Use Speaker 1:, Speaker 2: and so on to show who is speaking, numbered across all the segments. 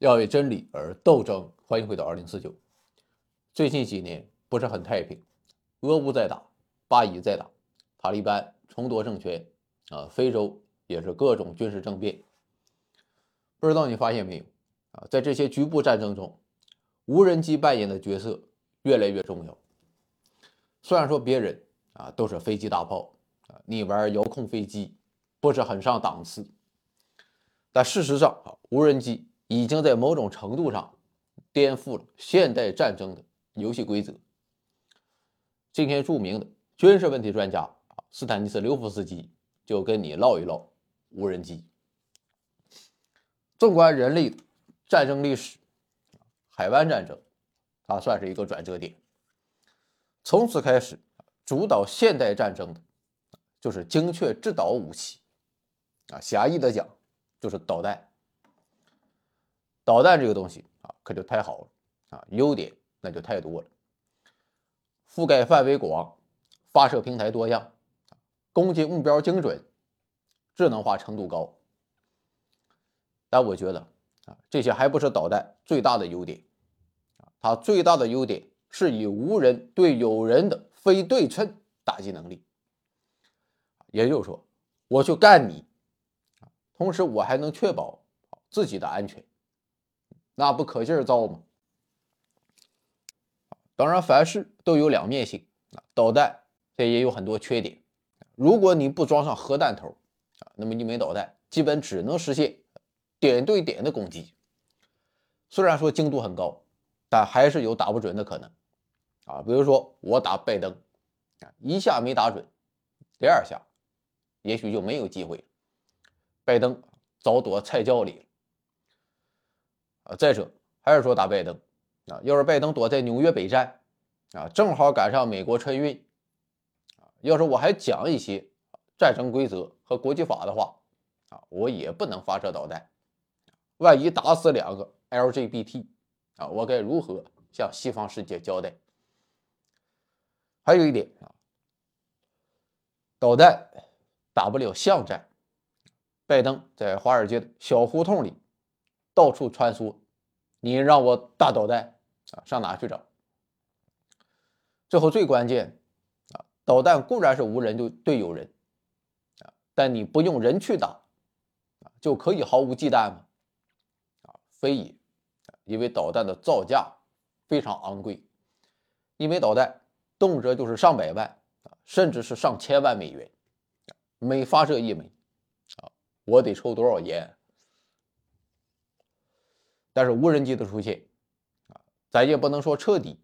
Speaker 1: 要为真理而斗争。欢迎回到二零四九。最近几年不是很太平，俄乌在打，巴以在打，塔利班重夺政权，啊，非洲也是各种军事政变。不知道你发现没有啊？在这些局部战争中，无人机扮演的角色越来越重要。虽然说别人啊都是飞机大炮啊，你玩遥控飞机不是很上档次，但事实上啊，无人机。已经在某种程度上颠覆了现代战争的游戏规则。今天，著名的军事问题专家，斯坦尼斯刘夫斯基就跟你唠一唠无人机。纵观人类战争历史，海湾战争它算是一个转折点。从此开始，主导现代战争的就是精确制导武器啊，狭义的讲就是导弹。导弹这个东西啊，可就太好了啊，优点那就太多了，覆盖范围广，发射平台多样，攻击目标精准，智能化程度高。但我觉得啊，这些还不是导弹最大的优点啊，它最大的优点是以无人对有人的非对称打击能力。也就是说，我去干你，同时我还能确保自己的安全。那不可劲儿造吗？当然，凡事都有两面性啊。导弹这也有很多缺点。如果你不装上核弹头啊，那么一枚导弹基本只能实现点对点的攻击。虽然说精度很高，但还是有打不准的可能啊。比如说我打拜登啊，一下没打准，第二下也许就没有机会，拜登早躲菜窖里了。再者还是说打拜登啊，要是拜登躲在纽约北站啊，正好赶上美国春运啊，要是我还讲一些战争规则和国际法的话啊，我也不能发射导弹。万一打死两个 LGBT 啊，我该如何向西方世界交代？还有一点啊，导弹打不了巷战，拜登在华尔街的小胡同里到处穿梭。你让我大导弹啊，上哪去找？最后最关键啊，导弹固然是无人就对有人啊，但你不用人去打啊，就可以毫无忌惮吗？啊，非也，因为导弹的造价非常昂贵，一枚导弹动辄就是上百万啊，甚至是上千万美元，每发射一枚啊，我得抽多少烟？但是无人机的出现，啊，咱也不能说彻底，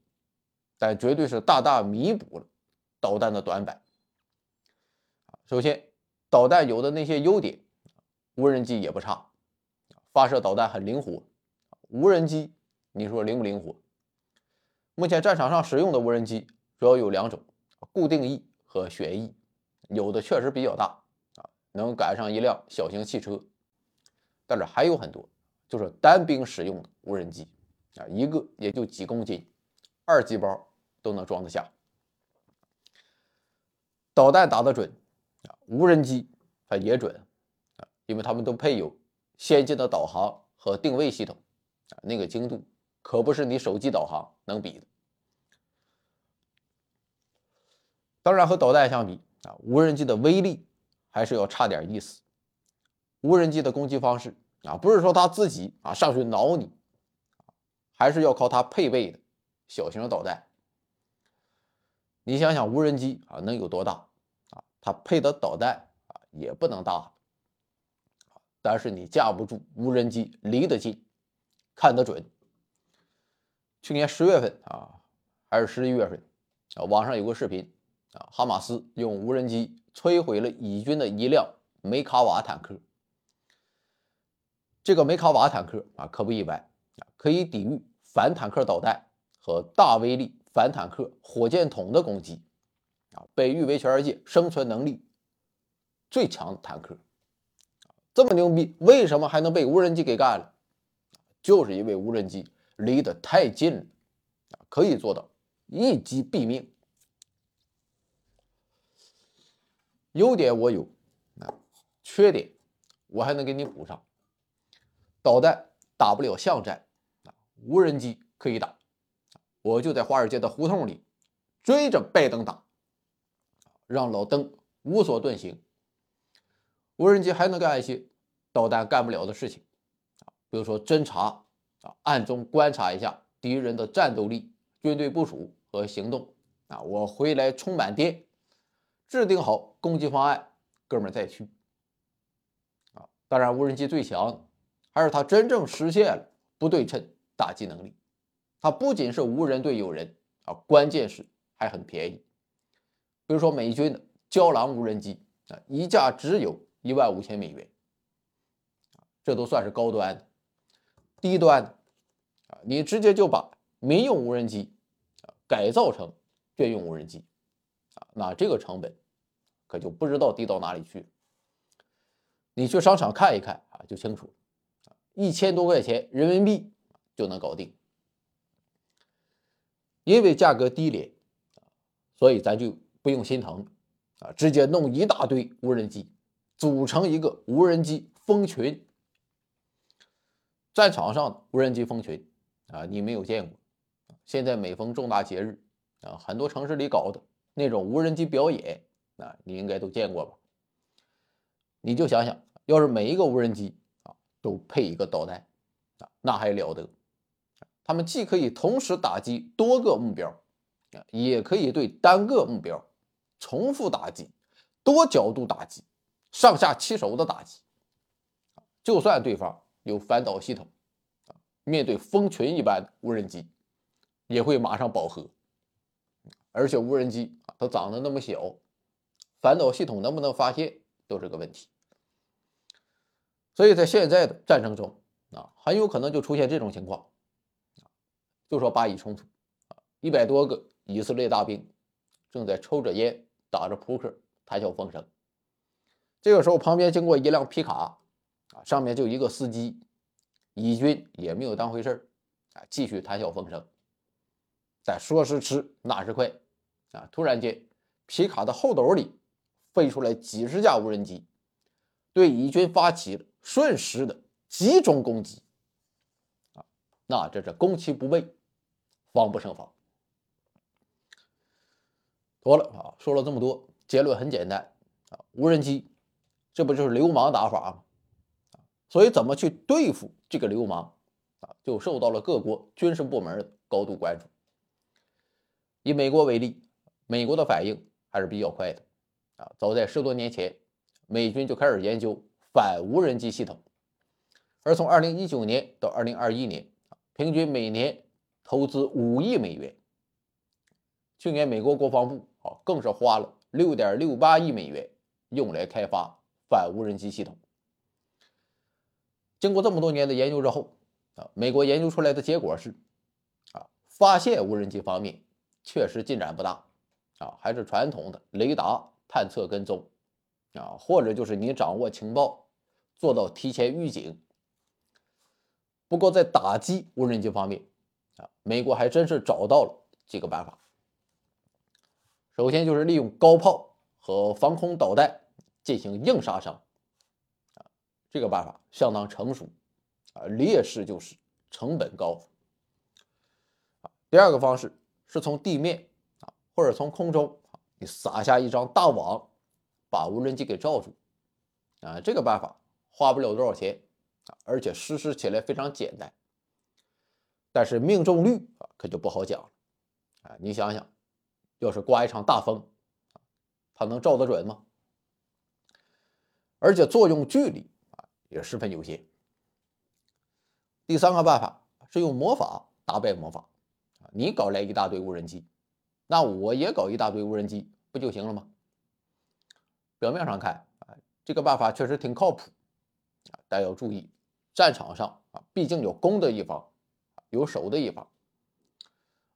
Speaker 1: 但绝对是大大弥补了导弹的短板。首先，导弹有的那些优点，无人机也不差，发射导弹很灵活。无人机，你说灵不灵活？目前战场上使用的无人机主要有两种：固定翼和旋翼，有的确实比较大，啊，能赶上一辆小型汽车，但是还有很多。就是单兵使用的无人机啊，一个也就几公斤，二级包都能装得下。导弹打得准啊，无人机它也准啊，因为他们都配有先进的导航和定位系统啊，那个精度可不是你手机导航能比的。当然和导弹相比啊，无人机的威力还是要差点意思。无人机的攻击方式。啊，不是说他自己啊上去挠你，还是要靠他配备的小型导弹。你想想，无人机啊能有多大啊？它配的导弹啊也不能大，但是你架不住无人机离得近，看得准。去年十月份啊，还是十一月份啊，网上有个视频啊，哈马斯用无人机摧毁了以军的一辆梅卡瓦坦克。这个梅卡瓦坦克啊，可不一般啊，可以抵御反坦克导弹和大威力反坦克火箭筒的攻击啊，被誉为全世界生存能力最强的坦克。这么牛逼，为什么还能被无人机给干了？就是因为无人机离得太近了，可以做到一击毙命。优点我有啊，缺点我还能给你补上。导弹打不了巷战，啊，无人机可以打，我就在华尔街的胡同里追着拜登打，让老登无所遁形。无人机还能干一些导弹干不了的事情，啊，比如说侦察，啊，暗中观察一下敌人的战斗力、军队部署和行动，啊，我回来充满电，制定好攻击方案，哥们儿再去。啊，当然，无人机最强而是它真正实现了不对称打击能力，它不仅是无人对有人，啊，关键是还很便宜。比如说美军的胶囊无人机，啊，一架只有。一万五千美元，这都算是高端的。低端的啊，你直接就把民用无人机啊改造成军用无人机啊，那这个成本可就不知道低到哪里去。你去商场看一看啊，就清楚了。一千多块钱人民币就能搞定。因为价格低廉所以咱就不用心疼啊，直接弄一大堆无人机。组成一个无人机蜂群，战场上的无人机蜂群啊，你没有见过。现在每逢重大节日啊，很多城市里搞的那种无人机表演啊，你应该都见过吧？你就想想，要是每一个无人机都配一个导弹啊，那还了得！他们既可以同时打击多个目标啊，也可以对单个目标重复打击、多角度打击。上下其手的打击，就算对方有反导系统，啊面对蜂群一般无人机，也会马上饱和。而且无人机啊，它长得那么小，反导系统能不能发现都是个问题。所以在现在的战争中啊，很有可能就出现这种情况，就说巴以冲突啊，一百多个以色列大兵正在抽着烟，打着扑克，谈笑风生。这个时候，旁边经过一辆皮卡，啊，上面就一个司机，以军也没有当回事，啊，继续谈笑风生。但说时迟，那时快，啊，突然间，皮卡的后斗里飞出来几十架无人机，对以军发起了瞬时的集中攻击，啊，那这是攻其不备，防不胜防。多了啊，说了这么多，结论很简单，啊，无人机。这不就是流氓打法吗？所以怎么去对付这个流氓啊，就受到了各国军事部门的高度关注。以美国为例，美国的反应还是比较快的啊。早在十多年前，美军就开始研究反无人机系统，而从二零一九年到二零二一年，平均每年投资五亿美元。去年美国国防部啊，更是花了六点六八亿美元用来开发。反无人机系统，经过这么多年的研究之后，啊，美国研究出来的结果是，啊，发现无人机方面确实进展不大，啊，还是传统的雷达探测跟踪，啊，或者就是你掌握情报，做到提前预警。不过在打击无人机方面，啊，美国还真是找到了几个办法。首先就是利用高炮和防空导弹。进行硬杀伤，啊，这个办法相当成熟，啊，劣势就是成本高。第二个方式是从地面啊，或者从空中啊，你撒下一张大网，把无人机给罩住，啊，这个办法花不了多少钱，而且实施起来非常简单，但是命中率啊可就不好讲了，啊，你想想，要是刮一场大风，它能照得准吗？而且作用距离啊也十分有限。第三个办法是用魔法打败魔法，你搞来一大堆无人机，那我也搞一大堆无人机不就行了吗？表面上看啊，这个办法确实挺靠谱啊，但要注意，战场上啊毕竟有攻的一方，有守的一方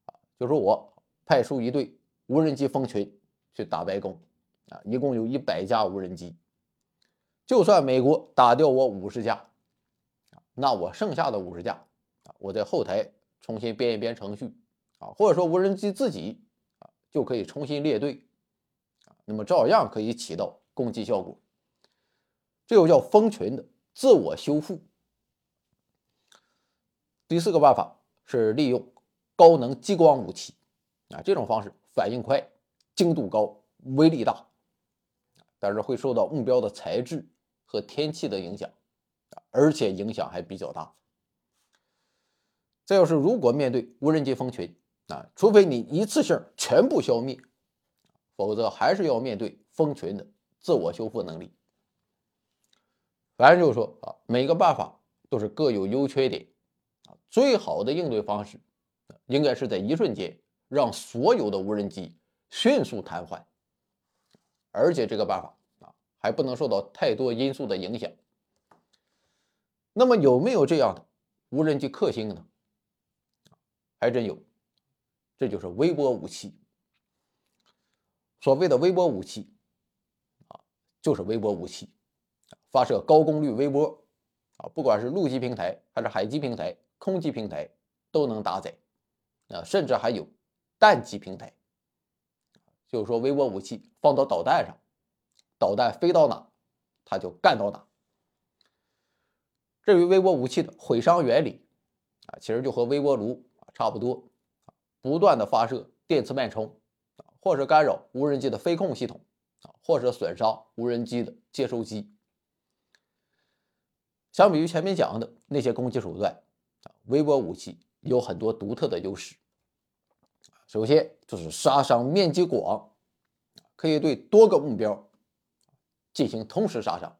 Speaker 1: 啊。就说我派出一队无人机蜂群去打白宫啊，一共有一百架无人机。就算美国打掉我五十架，那我剩下的五十架啊，我在后台重新编一编程序啊，或者说无人机自己啊就可以重新列队啊，那么照样可以起到攻击效果。这又叫蜂群的自我修复。第四个办法是利用高能激光武器啊，这种方式反应快、精度高、威力大，但是会受到目标的材质和天气的影响，而且影响还比较大。再要是如果面对无人机蜂群啊，除非你一次性全部消灭，否则还是要面对蜂群的自我修复能力。反正就是说啊，每个办法都是各有优缺点啊。最好的应对方式，应该是在一瞬间让所有的无人机迅速瘫痪，而且这个办法啊还不能受到太多因素的影响。那么有没有这样的无人机克星呢？还真有，这就是微波武器。所谓的微波武器啊，就是微波武器。发射高功率微波，啊，不管是陆基平台还是海基平台、空基平台都能搭载，啊，甚至还有弹基平台，就是说微波武器放到导弹上，导弹飞到哪，它就干到哪。至于微波武器的毁伤原理，啊，其实就和微波炉啊差不多，不断的发射电磁脉冲，啊，或是干扰无人机的飞控系统，啊，或者损伤无人机的接收机。相比于前面讲的那些攻击手段，啊，微波武器有很多独特的优势。首先就是杀伤面积广，可以对多个目标进行同时杀伤，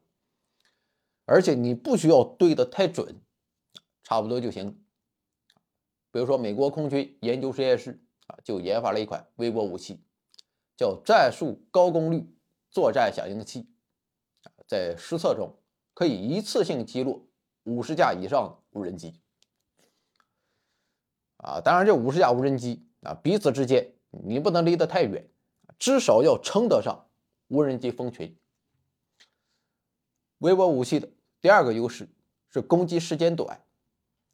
Speaker 1: 而且你不需要对的太准，差不多就行。比如说，美国空军研究实验室啊，就研发了一款微波武器，叫战术高功率作战响应器，在实测中。可以一次性击落五十架以上无人机，啊，当然这五十架无人机啊，彼此之间你不能离得太远，至少要称得上无人机蜂群。微波武器的第二个优势是攻击时间短，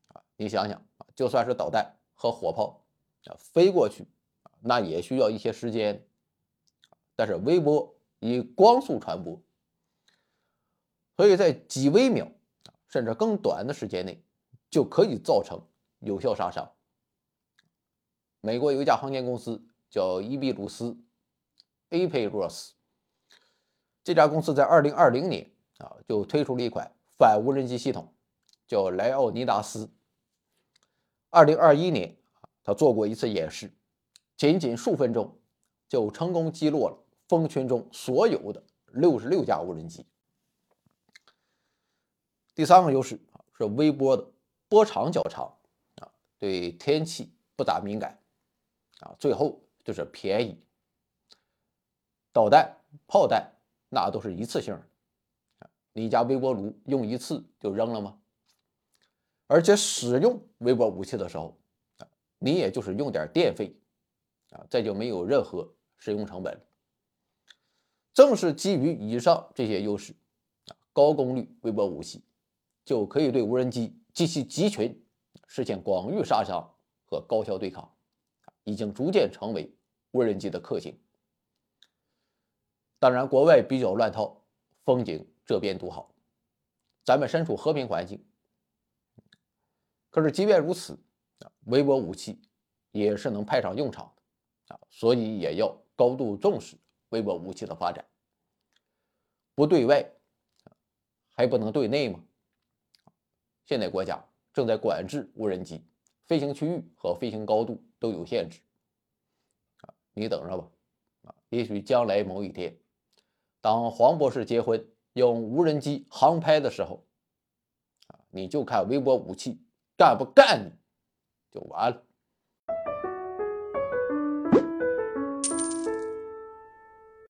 Speaker 1: 啊，你想想啊，就算是导弹和火炮啊飞过去，那也需要一些时间，但是微波以光速传播。所以在几微秒甚至更短的时间内，就可以造成有效杀伤。美国有一家航天公司叫伊比鲁斯 a p e r o s 这家公司在2020年啊就推出了一款反无人机系统，叫莱奥尼达斯。2021年他做过一次演示，仅仅数分钟就成功击落了蜂群中所有的66架无人机。第三个优势啊是微波的波长较长啊，对天气不咋敏感啊。最后就是便宜，导弹、炮弹那都是一次性的，你家微波炉用一次就扔了吗？而且使用微波武器的时候啊，你也就是用点电费啊，再就没有任何使用成本。正是基于以上这些优势啊，高功率微波武器。就可以对无人机及其集群实现广域杀伤和高效对抗，已经逐渐成为无人机的克星。当然，国外比较乱套，风景这边独好，咱们身处和平环境。可是即便如此，微波武器也是能派上用场的啊，所以也要高度重视微波武器的发展。不对外，还不能对内吗？现在国家正在管制无人机飞行区域和飞行高度都有限制啊，你等着吧啊，也许将来某一天，当黄博士结婚用无人机航拍的时候啊，你就看微波武器干不干你就完了。